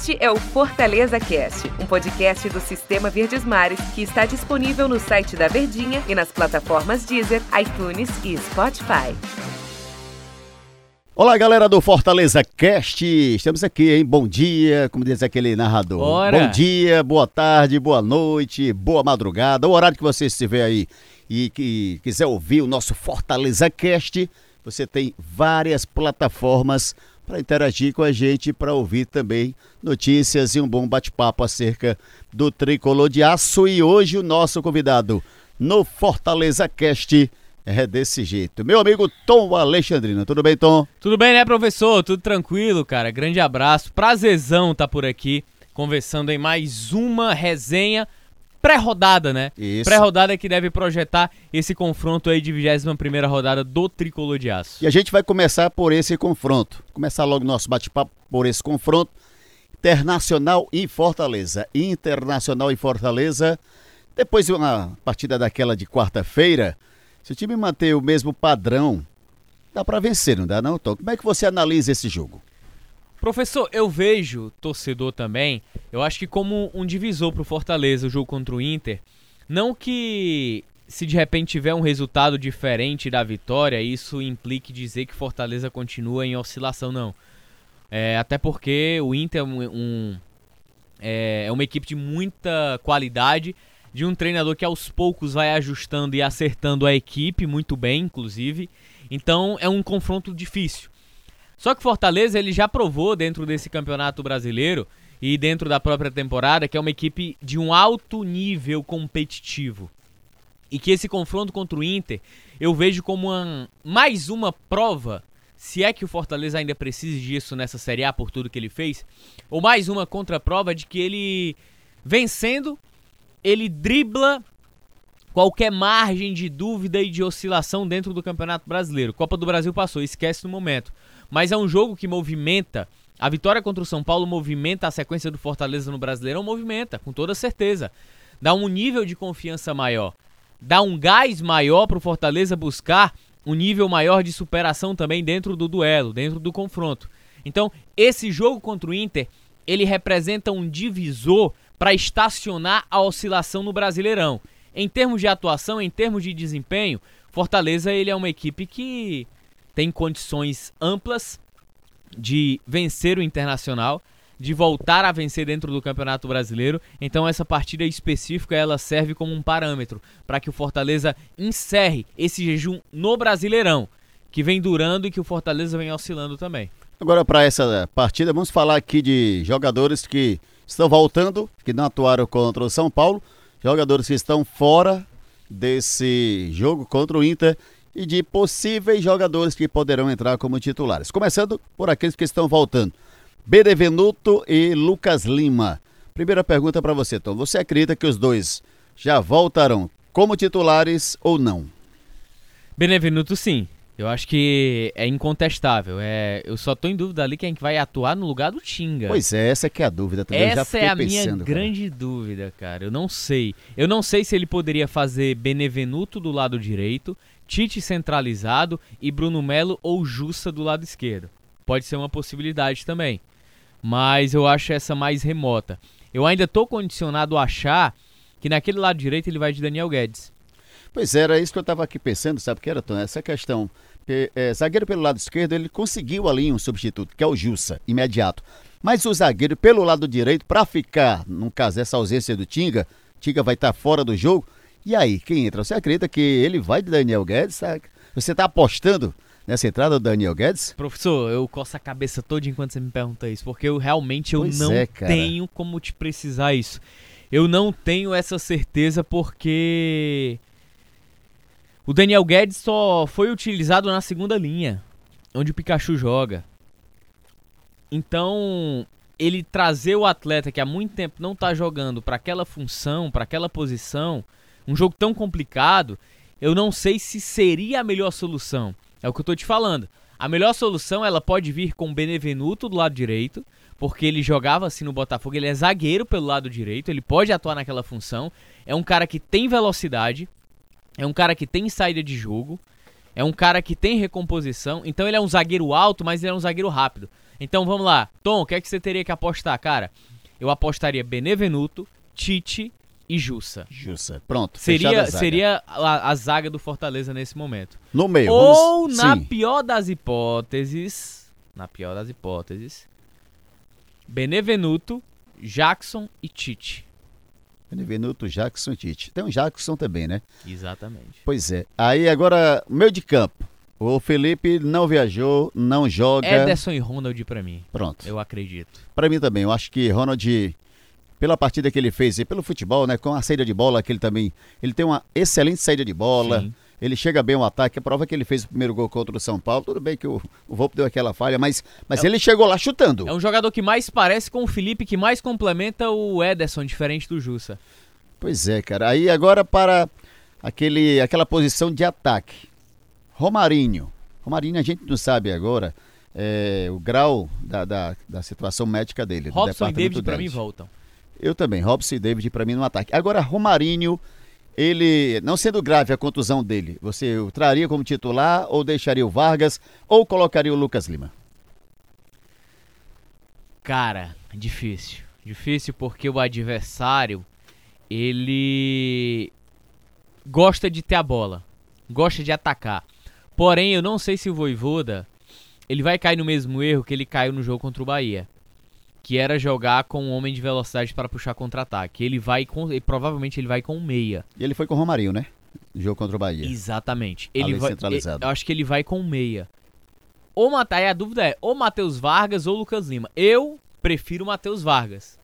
Este é o Fortaleza Cast, um podcast do Sistema Verdes Mares que está disponível no site da Verdinha e nas plataformas Deezer, iTunes e Spotify. Olá, galera do Fortaleza Cast. Estamos aqui, hein? Bom dia, como diz aquele narrador. Bora. Bom dia, boa tarde, boa noite, boa madrugada. O horário que você estiver aí e que quiser ouvir o nosso Fortaleza Cast, você tem várias plataformas para interagir com a gente, para ouvir também notícias e um bom bate-papo acerca do tricolor de aço. E hoje o nosso convidado no Fortaleza Cast é desse jeito. Meu amigo Tom Alexandrino. Tudo bem, Tom? Tudo bem, né, professor? Tudo tranquilo, cara. Grande abraço. Prazerzão tá por aqui, conversando em mais uma resenha pré-rodada, né? Isso. Pré-rodada que deve projetar esse confronto aí de 21ª rodada do Tricolor de Aço. E a gente vai começar por esse confronto. Começar logo nosso bate-papo por esse confronto. Internacional e Fortaleza. Internacional e Fortaleza. Depois de uma partida daquela de quarta-feira, se o time manter o mesmo padrão, dá para vencer, não dá não, Tom? Como é que você analisa esse jogo? Professor, eu vejo torcedor também, eu acho que como um divisor pro Fortaleza o jogo contra o Inter, não que se de repente tiver um resultado diferente da vitória, isso implique dizer que Fortaleza continua em oscilação, não. É, até porque o Inter é, um, um- é, é uma equipe de muita qualidade, de um treinador que aos poucos vai ajustando e acertando a equipe muito bem, inclusive. Então é um confronto difícil. Só que Fortaleza ele já provou dentro desse campeonato brasileiro e dentro da própria temporada que é uma equipe de um alto nível competitivo. E que esse confronto contra o Inter eu vejo como uma- mais uma prova, se é que o Fortaleza ainda precisa disso nessa Série A por tudo que ele fez, ou mais uma contraprova de que ele vencendo, ele dribla qualquer margem de dúvida e de oscilação dentro do Campeonato Brasileiro. Copa do Brasil passou, esquece no momento. Mas é um jogo que movimenta. A vitória contra o São Paulo movimenta a sequência do Fortaleza no Brasileirão, movimenta, com toda certeza. Dá um nível de confiança maior. Dá um gás maior pro Fortaleza buscar um nível maior de superação também dentro do duelo, dentro do confronto. Então, esse jogo contra o Inter, ele representa um divisor para estacionar a oscilação no Brasileirão. Em termos de atuação, em termos de desempenho, Fortaleza ele é uma equipe que tem condições amplas de vencer o Internacional, de voltar a vencer dentro do Campeonato Brasileiro. Então essa partida específica ela serve como um parâmetro para que o Fortaleza encerre esse jejum no Brasileirão, que vem durando e que o Fortaleza vem oscilando também. Agora, para essa partida, vamos falar aqui de jogadores que estão voltando, que não atuaram contra o São Paulo, jogadores que estão fora desse jogo contra o Inter e de possíveis jogadores que poderão entrar como titulares. Começando por aqueles que estão voltando. Benevenuto e Lucas Lima. Primeira pergunta para você, Tom. Você acredita que os dois já voltarão como titulares ou não? Benevenuto sim. Eu acho que é incontestável. É, eu só tô em dúvida ali quem que vai atuar no lugar do Tinga. Pois é, essa que é a dúvida também. Essa é a minha pensando, cara. grande dúvida, cara. Eu não sei. Eu não sei se ele poderia fazer Benevenuto do lado direito, Tite centralizado e Bruno Melo ou Jussa do lado esquerdo. Pode ser uma possibilidade também. Mas eu acho essa mais remota. Eu ainda tô condicionado a achar que naquele lado direito ele vai de Daniel Guedes. Pois era isso que eu estava aqui pensando, sabe o que era, Tom? Essa questão. É, zagueiro pelo lado esquerdo, ele conseguiu ali um substituto, que é o Jussa, imediato. Mas o zagueiro pelo lado direito, para ficar, no caso, essa ausência do Tinga, Tinga vai estar fora do jogo. E aí, quem entra? Você acredita que ele vai de Daniel Guedes? sabe? Você está apostando nessa entrada do Daniel Guedes? Professor, eu coço a cabeça toda enquanto você me pergunta isso, porque eu realmente eu Pois não é, tenho como te precisar isso. Eu não tenho essa certeza porque o Daniel Guedes só foi utilizado na segunda linha, onde o Pikachu joga. Então, ele trazer o atleta que há muito tempo não tá jogando para aquela função, para aquela posição, um jogo tão complicado, eu não sei se seria a melhor solução. É o que eu tô te falando. A melhor solução ela pode vir com o Benevenuto do lado direito, porque ele jogava assim no Botafogo, ele é zagueiro pelo lado direito, ele pode atuar naquela função. É um cara que tem velocidade, é um cara que tem saída de jogo, é um cara que tem recomposição, então ele é um zagueiro alto, mas ele é um zagueiro rápido. Então vamos lá. Tom, o que é que você teria que apostar, cara? Eu apostaria Benevenuto, Tite e Jussa. Jussa. Pronto. Seria, a zaga. seria a, a zaga do Fortaleza nesse momento. No meio. Ou, vamos- na sim. pior das hipóteses, na pior das hipóteses, Benevenuto, Jackson e Tite. Benevenuto, Jackson e Tite. Tem um Jackson também, né? Exatamente. Pois é. Aí agora, meio de campo. O Felipe não viajou, não joga. Ederson e Ronald pra mim, Pronto. eu acredito. Pra mim também. Eu acho que Ronald, pela partida que ele fez e pelo futebol, né? Com a saída de bola que ele também. Ele tem uma excelente saída de bola. Sim. Ele chega bem ao ataque. A prova é que ele fez o primeiro gol contra o São Paulo. Tudo bem que o, o Volpe deu aquela falha, mas, mas ele chegou lá chutando. É um jogador que mais parece com o Felipe, que mais complementa o Ederson, diferente do Jussa. Pois é, cara. Aí agora para aquele, aquela posição de ataque. Romarinho. Romarinho a gente não sabe agora é, o grau da, da, da situação médica dele. Robson e David pra mim voltam. Eu também, Robson e David para mim no ataque. Agora, Romarinho, ele, não sendo grave a contusão dele, você o traria como titular ou deixaria o Vargas ou colocaria o Lucas Lima? Cara, difícil. Difícil porque o adversário, ele gosta de ter a bola, gosta de atacar. Porém, eu não sei se o Voivoda, ele vai cair no mesmo erro que ele caiu no jogo contra o Bahia, que era jogar com um homem de velocidade para puxar contra-ataque. Ele vai com, e provavelmente ele vai com um meia. E ele foi com o Romarinho, né? Jogo contra o Bahia. Exatamente. Ele vai, centralizado. eu acho que ele vai com meia. Ou matar, aí a dúvida é, ou Matheus Vargas ou Lucas Lima. Eu prefiro Matheus Vargas.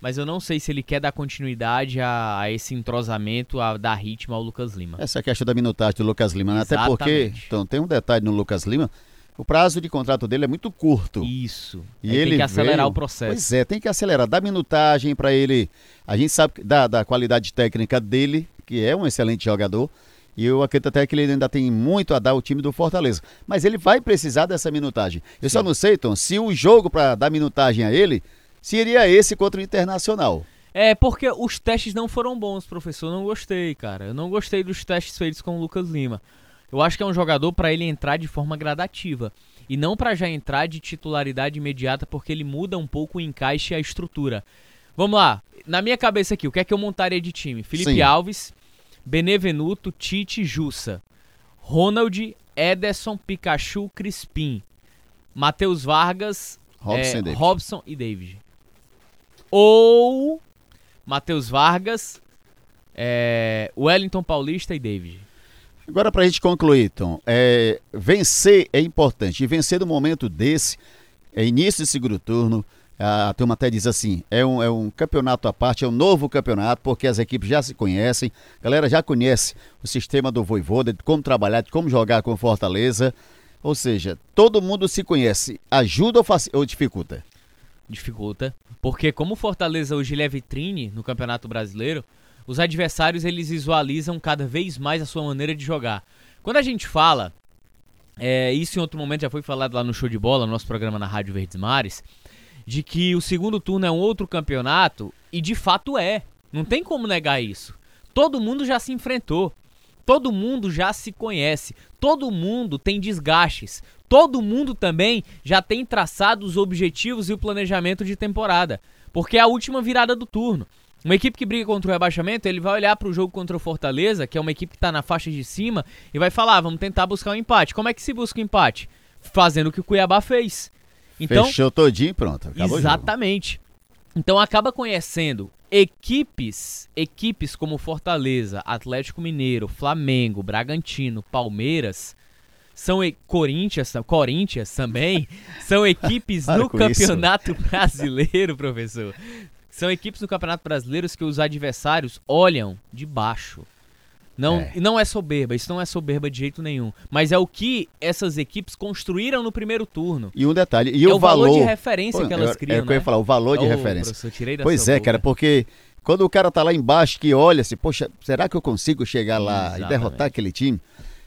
Mas eu não sei se ele quer dar continuidade a, a esse entrosamento, a dar ritmo ao Lucas Lima. Essa questão da minutagem do Lucas Lima, né? até porque, então, tem um detalhe no Lucas Lima, o prazo de contrato dele é muito curto. Isso. E Aí ele tem que acelerar veio- o processo. Pois é, tem que acelerar, dar minutagem para ele. A gente sabe da, da qualidade técnica dele, que é um excelente jogador. E eu acredito até que ele ainda tem muito a dar ao time do Fortaleza. Mas ele vai precisar dessa minutagem. Eu só não sei, Tom, se o jogo para dar minutagem a ele seria esse contra o Internacional. É, porque os testes não foram bons, professor. Eu não gostei, cara. Eu não gostei dos testes feitos com o Lucas Lima. Eu acho que é um jogador pra ele entrar de forma gradativa. E não pra já entrar de titularidade imediata, porque ele muda um pouco o encaixe e a estrutura. Vamos lá. Na minha cabeça aqui, o que é que eu montaria de time? Felipe Sim. Alves, Benevenuto, Tite, Jussa. Ronald, Ederson, Pikachu, Crispim. Matheus Vargas, Robson é, e David. Robson e David. Ou Matheus Vargas, é, Wellington Paulista e David. Agora, para a gente concluir, Tom, é, vencer é importante. E vencer no momento desse, é início de segundo turno, a turma até diz assim, é um, é um campeonato à parte, é um novo campeonato, porque as equipes já se conhecem, a galera já conhece o sistema do Voivoda, de como trabalhar, de como jogar com Fortaleza. Ou seja, todo mundo se conhece. Ajuda ou, ou dificulta? Dificulta. Porque como Fortaleza hoje é vitrine no Campeonato Brasileiro, os adversários eles visualizam cada vez mais a sua maneira de jogar. Quando a gente fala, é, isso em outro momento já foi falado lá no Show de Bola, no nosso programa na Rádio Verdes Mares, de que o segundo turno é um outro campeonato, e de fato é. Não tem como negar isso. Todo mundo já se enfrentou. Todo mundo já se conhece. Todo mundo tem desgastes. Todo mundo também já tem traçado os objetivos e o planejamento de temporada. Porque é a última virada do turno. Uma equipe que briga contra o rebaixamento, ele vai olhar para o jogo contra o Fortaleza, que é uma equipe que está na faixa de cima, e vai falar: "Ah, vamos tentar buscar um empate. Como é que se busca um empate? Fazendo o que o Cuiabá fez. Então, Fechou todinho e pronto. Exatamente. Então acaba conhecendo equipes, equipes como Fortaleza, Atlético Mineiro, Flamengo, Bragantino, Palmeiras, são e- Corinthians, Corinthians também, são equipes no isso. Campeonato Brasileiro, professor. São equipes no Campeonato Brasileiro que os adversários olham de baixo. Não É. e não é soberba, isso não é soberba de jeito nenhum. Mas é o que essas equipes construíram no primeiro turno. E um detalhe, e é o, o valor, valor de referência Pô, que elas criam, É o que eu ia né? falar, o valor de Ô, referência. Pois é, boca. cara, porque quando o cara tá lá embaixo que olha assim, poxa, será que eu consigo chegar lá e Exatamente. derrotar aquele time?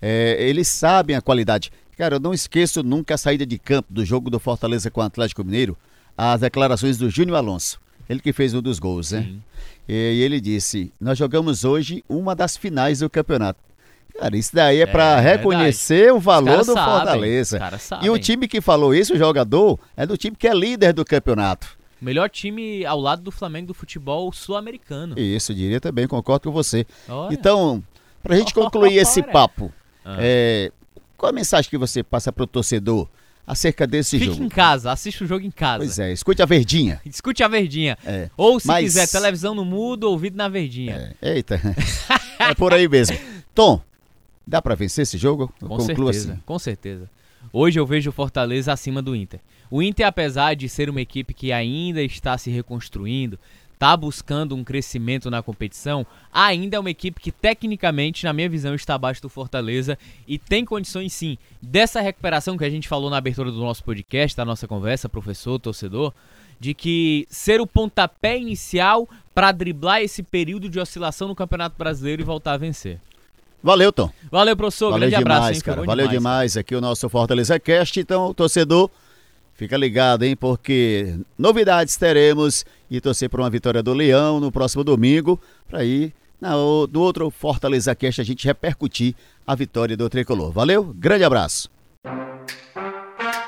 É, eles sabem a qualidade. Cara, eu não esqueço nunca a saída de campo do jogo do Fortaleza com o Atlético Mineiro, as declarações do Júnior Alonso. Ele que fez um dos gols, né? Sim. E ele disse: Nós jogamos hoje uma das finais do campeonato. Cara, isso daí é, pra É reconhecer o valor do sabem, Fortaleza. E o time que falou isso, o jogador, é do time que é líder do campeonato. Melhor time ao lado do Flamengo do futebol sul-americano. Isso, eu diria também, concordo com você. Olha. Então, pra gente concluir esse papo, Ah. é, qual a mensagem que você passa pro torcedor acerca desse Fique jogo? em casa, assista o jogo em casa. Pois é, escute a verdinha. Escute a verdinha. É. Ou se Mas- quiser, televisão no mudo, ouvido na verdinha. É, eita, é por aí mesmo. Tom, dá pra vencer esse jogo? Eu Com certeza, assim. com certeza. Hoje eu vejo o Fortaleza acima do Inter. O Inter, apesar de ser uma equipe que ainda está se reconstruindo, está buscando um crescimento na competição, ainda é uma equipe que tecnicamente, na minha visão, está abaixo do Fortaleza e tem condições sim dessa recuperação que a gente falou na abertura do nosso podcast, da nossa conversa, professor, torcedor, de que ser o pontapé inicial para driblar esse período de oscilação no Campeonato Brasileiro e voltar a vencer. Valeu, Tom. Valeu, professor. Valeu grande demais, abraço, hein? Cara. Valeu demais. demais aqui o nosso Fortaleza Cast. Então, torcedor, fica ligado, hein? Porque novidades teremos e torcer por uma vitória do Leão no próximo domingo para ir na, o- do outro Fortaleza Cast a gente repercutir a vitória do Tricolor. Valeu, grande abraço.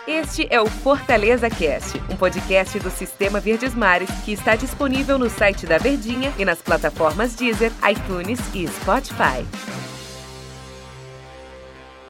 Este é o Fortaleza Cast, um podcast do Sistema Verdes Mares que está disponível no site da Verdinha e nas plataformas Deezer, iTunes e Spotify.